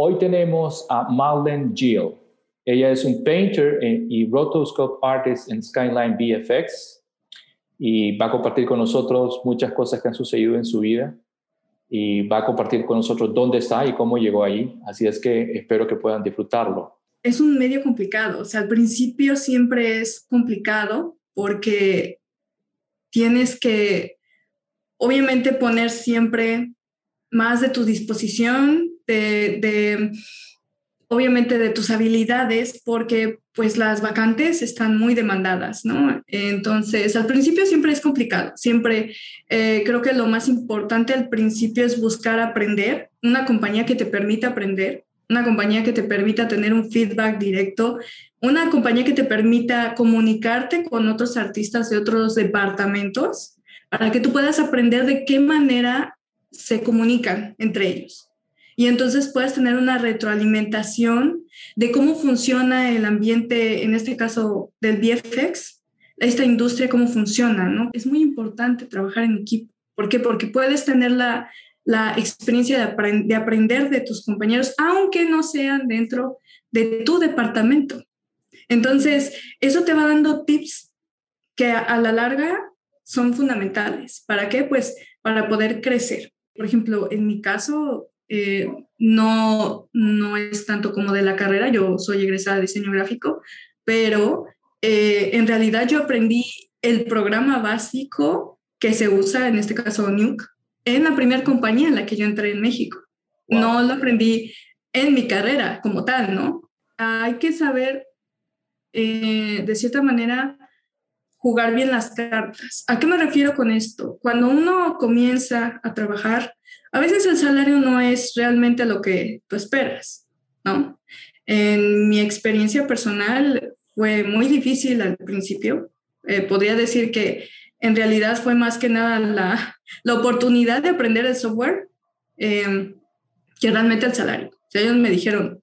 Hoy tenemos a Marlene Gill. Ella es un painter y rotoscope artist en Skyline VFX y va a compartir con nosotros muchas cosas que han sucedido en su vida y va a compartir con nosotros dónde está y cómo llegó ahí. Así es que espero que puedan disfrutarlo. Es un medio complicado, o sea, al principio siempre es complicado porque tienes que, obviamente, poner siempre más de tu disposición, de, obviamente de tus habilidades, porque pues las vacantes están muy demandadas, ¿no? Entonces, al principio siempre es complicado, siempre eh, creo que lo más importante al principio es buscar aprender, una compañía que te permita aprender, una compañía que te permita tener un feedback directo, una compañía que te permita comunicarte con otros artistas de otros departamentos para que tú puedas aprender de qué manera se comunican entre ellos y entonces puedes tener una retroalimentación de cómo funciona el ambiente, en este caso del VFX, esta industria, cómo funciona, ¿no? Es muy importante trabajar en equipo. ¿Por qué? Porque puedes tener la, la experiencia de, de aprender de tus compañeros, aunque no sean dentro de tu departamento. Entonces, eso te va dando tips que a la larga son fundamentales. ¿Para qué? Pues para poder crecer. Por ejemplo, en mi caso, eh, no, no es tanto como de la carrera, yo soy egresada de diseño gráfico, pero eh, en realidad yo aprendí el programa básico que se usa, en este caso Nuke, en la primera compañía en la que yo entré en México. No lo aprendí en mi carrera como tal, ¿no? Hay que saber, eh, de cierta manera, jugar bien las cartas. ¿A qué me refiero con esto? Cuando uno comienza a trabajar, a veces el salario no es realmente lo que tú esperas, ¿no? En mi experiencia personal fue muy difícil al principio. Eh, podría decir que en realidad fue más que nada la, la oportunidad de aprender el software em, que realmente el salario. O ellos me dijeron,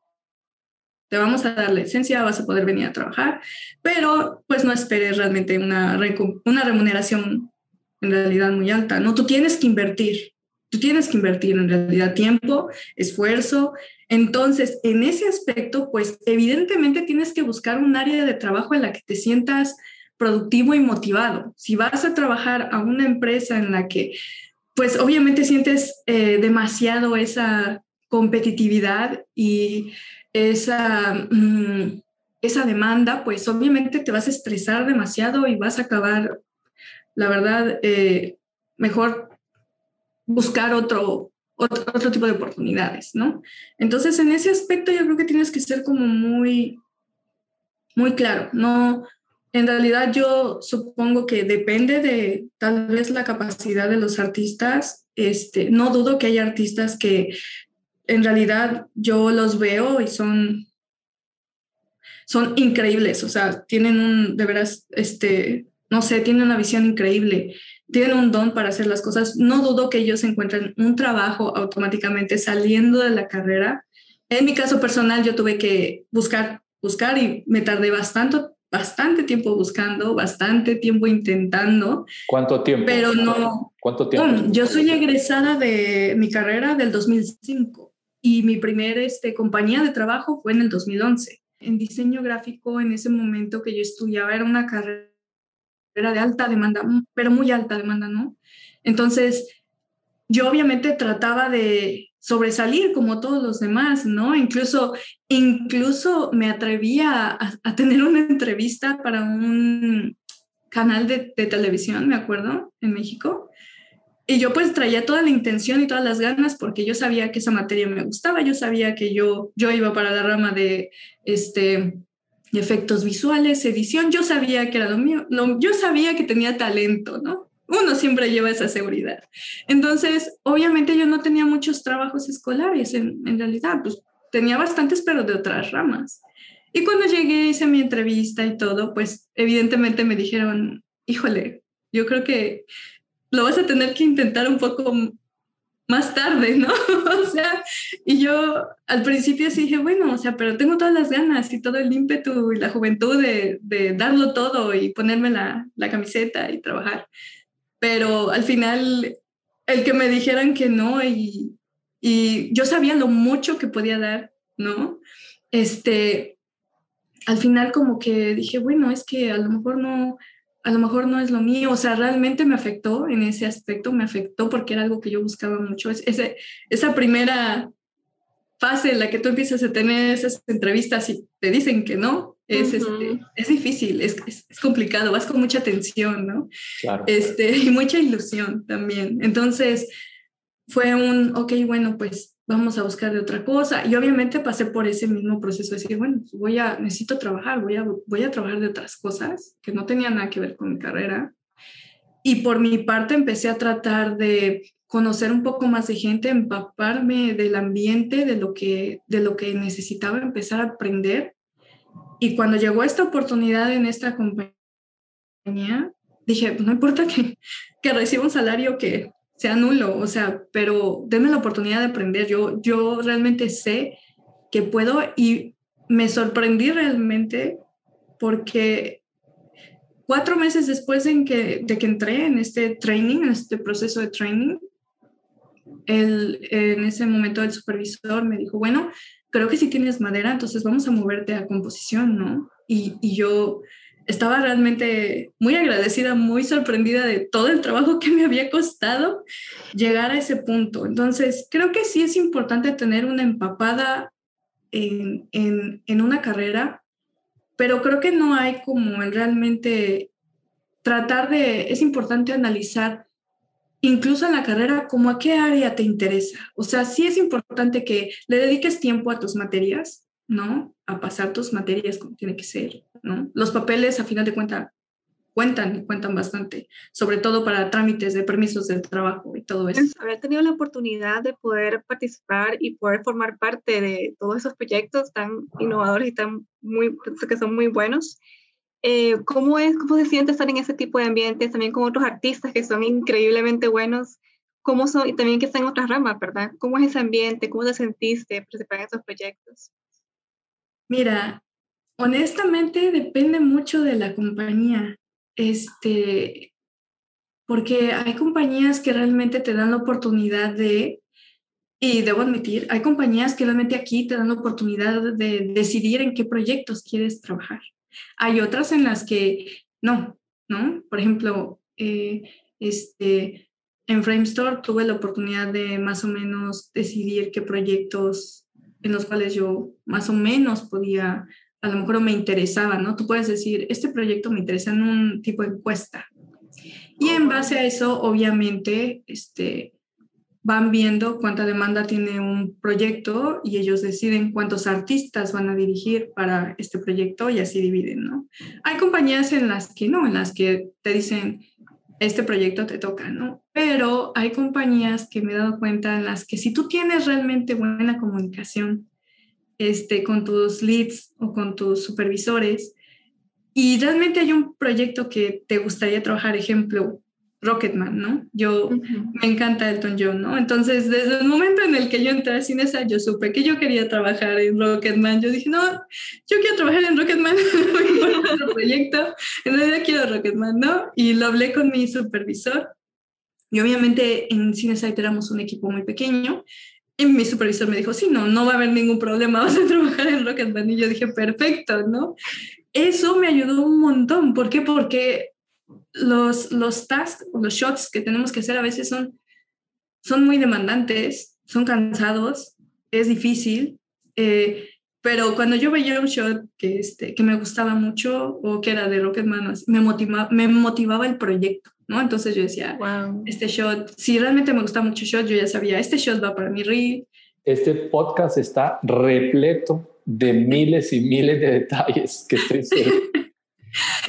te vamos a dar la licencia, vas a poder venir a trabajar, pero pues no esperes realmente una, una remuneración en realidad muy alta, ¿no? Tú tienes que invertir, tú tienes que invertir en realidad tiempo, esfuerzo. Entonces, en ese aspecto, pues evidentemente tienes que buscar un área de trabajo en la que te sientas productivo y motivado. Si vas a trabajar a una empresa en la que, pues obviamente sientes eh, demasiado esa competitividad y esa, mm, esa demanda, pues obviamente te vas a estresar demasiado y vas a acabar, la verdad, eh, mejor buscar otro, otro, otro, tipo de oportunidades, ¿no? Entonces, en ese aspecto yo creo que tienes que ser como muy, muy claro, no, en realidad yo supongo que depende de tal vez la capacidad de los artistas. Este, no dudo que hay artistas que en realidad yo los veo y son, son increíbles, o sea, tienen un, de veras, este, no sé, tienen una visión increíble, tienen un don para hacer las cosas. No dudo que ellos encuentren un trabajo automáticamente saliendo de la carrera. En mi caso personal, yo tuve que buscar, buscar y me tardé bastante, bastante tiempo buscando, bastante tiempo intentando. ¿Cuánto tiempo? Pero no. ¿Cuánto tiempo? yo soy egresada de mi carrera del 2005 y mi primera este, compañía de trabajo fue en el 2011. En diseño gráfico, en ese momento que yo estudiaba, era una carrera de alta demanda, pero muy alta demanda, ¿no? Entonces, yo obviamente trataba de sobresalir como todos los demás, ¿no? Incluso, incluso me atrevía a, a tener una entrevista para un canal de, de, televisión, me acuerdo, en México, y yo pues traía toda la intención y todas las ganas porque yo sabía que esa materia me gustaba, yo sabía que yo, yo iba para la rama de este, efectos visuales, edición, yo sabía que era lo mío, no, yo sabía que tenía talento, ¿no? Uno siempre lleva esa seguridad. Entonces, obviamente yo no tenía muchos trabajos escolares en, en realidad, pues tenía bastantes, pero de otras ramas. Y cuando llegué, hice mi entrevista y todo, pues evidentemente me dijeron, híjole, yo creo que lo vas a tener que intentar un poco más tarde, ¿no? o sea, y yo al principio sí dije, bueno, o sea, pero tengo todas las ganas y todo el ímpetu y la juventud de, de darlo todo y ponerme la, la, camiseta y trabajar. Pero al final, el que me dijeran que no y, y yo sabía lo mucho que podía dar, ¿no? Este, al final como que dije, bueno, es que a lo mejor no, a lo mejor no es lo mío, o sea, realmente me afectó en ese aspecto, me afectó porque era algo que yo buscaba mucho. Es, ese, esa primera fase en la que tú empiezas a tener esas entrevistas y te dicen que no, es, este, es difícil, es, es, complicado, vas con mucha tensión, ¿no? Claro. Este, y mucha ilusión también. Entonces, fue un, ok, bueno, pues vamos a buscar de otra cosa. Y obviamente pasé por ese mismo proceso de decir, bueno, pues voy a, necesito trabajar, voy a, voy a trabajar de otras cosas que no tenían nada que ver con mi carrera. Y por mi parte empecé a tratar de conocer un poco más de gente, empaparme del ambiente, de lo que, de lo que necesitaba empezar a aprender. Y cuando llegó esta oportunidad en esta compañía, dije, no importa que, que reciba un salario que sea nulo, o sea, pero denme la oportunidad de aprender. Yo, yo realmente sé que puedo y me sorprendí realmente porque cuatro meses después en que, de que entré en este training, en este proceso de training, el, en ese momento el supervisor me dijo, bueno, creo que si tienes madera, entonces vamos a moverte a composición, ¿no? Y, y yo estaba realmente muy agradecida, muy sorprendida de todo el trabajo que me había costado llegar a ese punto. Entonces, creo que sí es importante tener una empapada en, en, en una carrera, pero creo que no hay como el realmente tratar de, es importante analizar incluso en la carrera, como a qué área te interesa. O sea, sí es importante que le dediques tiempo a tus materias, ¿no? A pasar tus materias como tiene que ser, ¿no? Los papeles, a final de cuentas, cuentan y cuentan bastante, sobre todo para trámites de permisos de trabajo y todo eso. Haber tenido la oportunidad de poder participar y poder formar parte de todos esos proyectos tan innovadores y tan muy, que son muy buenos. Eh, ¿cómo, es, ¿Cómo se siente estar en ese tipo de ambientes, también con otros artistas que son increíblemente buenos? ¿Cómo son, y también que están en otras ramas, ¿verdad? ¿Cómo es ese ambiente? ¿Cómo te sentiste participar en esos proyectos? Mira, honestamente depende mucho de la compañía. Este, porque hay compañías que realmente te dan la oportunidad de, y debo admitir, hay compañías que realmente aquí te dan la oportunidad de decidir en qué proyectos quieres trabajar. Hay otras en las que no, ¿no? Por ejemplo, eh, este, en Framestore tuve la oportunidad de más o menos decidir qué proyectos en los cuales yo más o menos podía, a lo mejor me interesaba, ¿no? Tú puedes decir, este proyecto me interesa en un tipo de encuesta. Y en base a eso, obviamente, este, van viendo cuánta demanda tiene un proyecto y ellos deciden cuántos artistas van a dirigir para este proyecto y así dividen, ¿no? Hay compañías en las que no, en las que te dicen, este proyecto te toca, ¿no? Pero hay compañías que me he dado cuenta en las que si tú tienes realmente buena comunicación este, con tus leads o con tus supervisores y realmente hay un proyecto que te gustaría trabajar, ejemplo, Rocketman, ¿no? Yo me encanta Elton John, ¿no? Entonces, desde el momento en el que yo entré a Cinesa, yo supe que yo quería trabajar en Rocketman. Yo dije, no, yo quiero trabajar en Rocketman, otro proyecto, en realidad quiero Rocketman, ¿no? Y lo hablé con mi supervisor. Y obviamente en Cinesite éramos un equipo muy pequeño. Y mi supervisor me dijo, sí, no, no va a haber ningún problema, vas a trabajar en Rocketman. Y yo dije, perfecto, ¿no? Eso me ayudó un montón. ¿Por qué? Porque los, los tasks o los shots que tenemos que hacer a veces son, son muy demandantes, son cansados, es difícil, eh, pero cuando yo veía un shot que, este, que me gustaba mucho o que era de Rocketman, me motivaba, me motivaba el proyecto, ¿no? Entonces yo decía, wow. este shot, si realmente me gusta mucho shot, yo ya sabía, este shot va para mi reel. Este podcast está repleto de miles y miles de detalles que estoy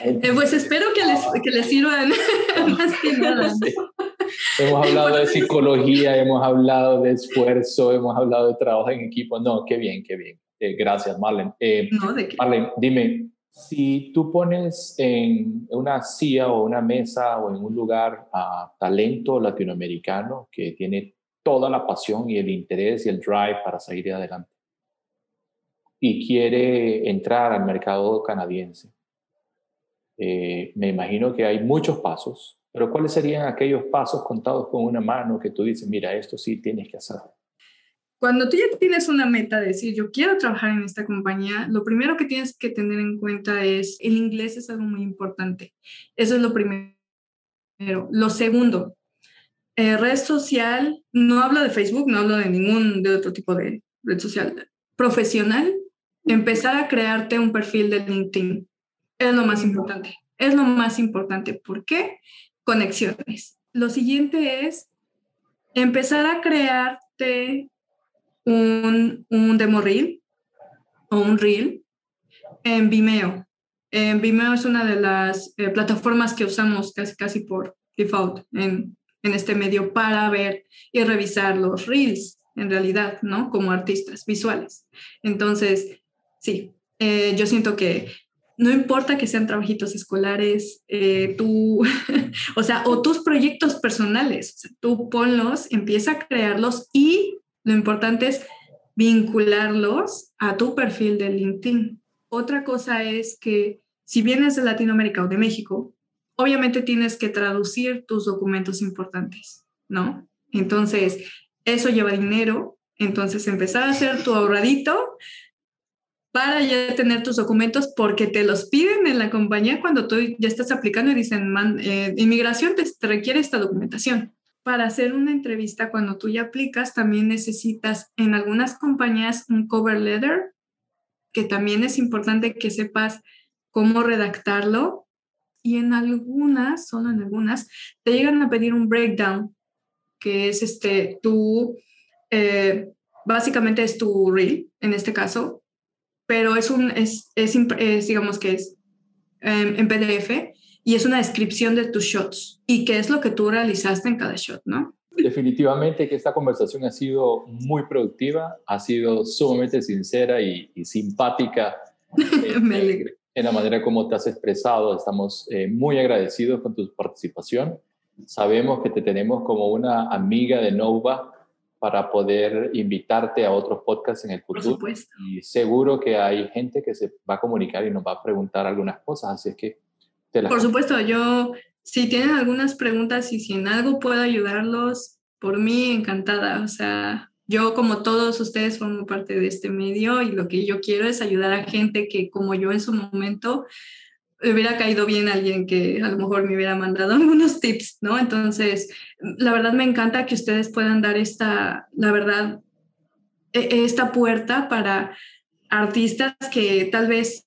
Eh, pues espero que les, que les sirvan más que nada. Hemos hablado de psicología, hemos hablado de esfuerzo, hemos hablado de trabajo en equipo. No, qué bien, qué bien. Eh, gracias, Marlene. Eh, no, ¿de qué? Marlene, dime, si tú pones en una silla o una mesa o en un lugar a talento latinoamericano que tiene toda la pasión y el interés y el drive para salir adelante y quiere entrar al mercado canadiense, eh, me imagino que hay muchos pasos, pero ¿cuáles serían aquellos pasos contados con una mano que tú dices, mira, esto sí tienes que hacer? cuando tú ya tienes una meta de decir, yo quiero trabajar en esta compañía, lo primero que tienes que tener en cuenta es, el inglés es algo muy importante. Eso es lo primero. Lo segundo, eh, red social, no hablo de Facebook, no hablo de ningún de otro tipo de red social. Profesional, empezar a crearte un perfil de LinkedIn es lo más importante. Es lo más importante. ¿Por qué? Conexiones. Lo siguiente es empezar a crearte un, un demo reel o un reel en Vimeo. En Vimeo es una de las eh, plataformas que usamos casi, casi por default en, en este medio para ver y revisar los reels, en realidad, ¿no? Como artistas visuales. Entonces, sí, eh, yo siento que no importa que sean trabajitos escolares, eh, tú, o sea, o tus proyectos personales, tú ponlos, empieza a crearlos y lo importante es vincularlos a tu perfil de LinkedIn. Otra cosa es que si vienes de Latinoamérica o de México, obviamente tienes que traducir tus documentos importantes, ¿no? Entonces, eso lleva dinero, entonces empezar a hacer tu ahorradito para ya tener tus documentos porque te los piden en la compañía cuando tú ya estás aplicando y dicen, eh, inmigración te requiere esta documentación para hacer una entrevista, cuando tú ya aplicas, también necesitas en algunas compañías un cover letter, que también es importante que sepas cómo redactarlo. Y en algunas, solo en algunas, te llegan a pedir un breakdown, que es este, tú, eh, básicamente es tu reel, en este caso, pero es un, es, es, digamos que es em, en PDF y es una descripción de tus shots y qué es lo que tú realizaste en cada shot, ¿no? Definitivamente que esta conversación ha sido muy productiva, ha sido sumamente sincera y, simpática. Me alegro. En la manera como te has expresado, estamos eh, muy agradecidos con tu participación. Sabemos que te tenemos como una amiga de Nova para poder invitarte a otros podcasts en el futuro. Por supuesto. Y seguro que hay gente que se va a comunicar y nos va a preguntar algunas cosas, así es que por supuesto, yo, si tienen algunas preguntas y si en algo puedo ayudarlos, por mí encantada. O sea, yo como todos ustedes formo parte de este medio y lo que yo quiero es ayudar a gente que como yo en su momento hubiera caído bien alguien que a lo mejor me hubiera mandado algunos tips, ¿no? Entonces, la verdad me encanta que ustedes puedan dar esta, la verdad, e, esta puerta para artistas que tal vez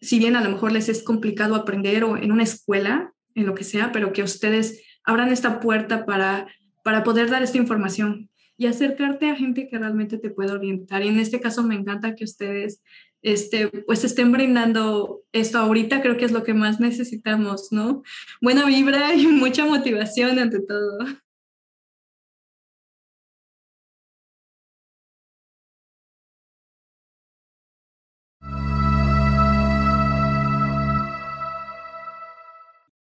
si bien a lo mejor les es complicado aprender o en una escuela, en lo que sea, pero que ustedes abran esta puerta para, para poder dar esta información y acercarte a gente que realmente te pueda orientar. Y en este caso me encanta que ustedes este, pues estén brindando esto ahorita, creo que es lo que más necesitamos, ¿no? Buena vibra y mucha motivación ante todo.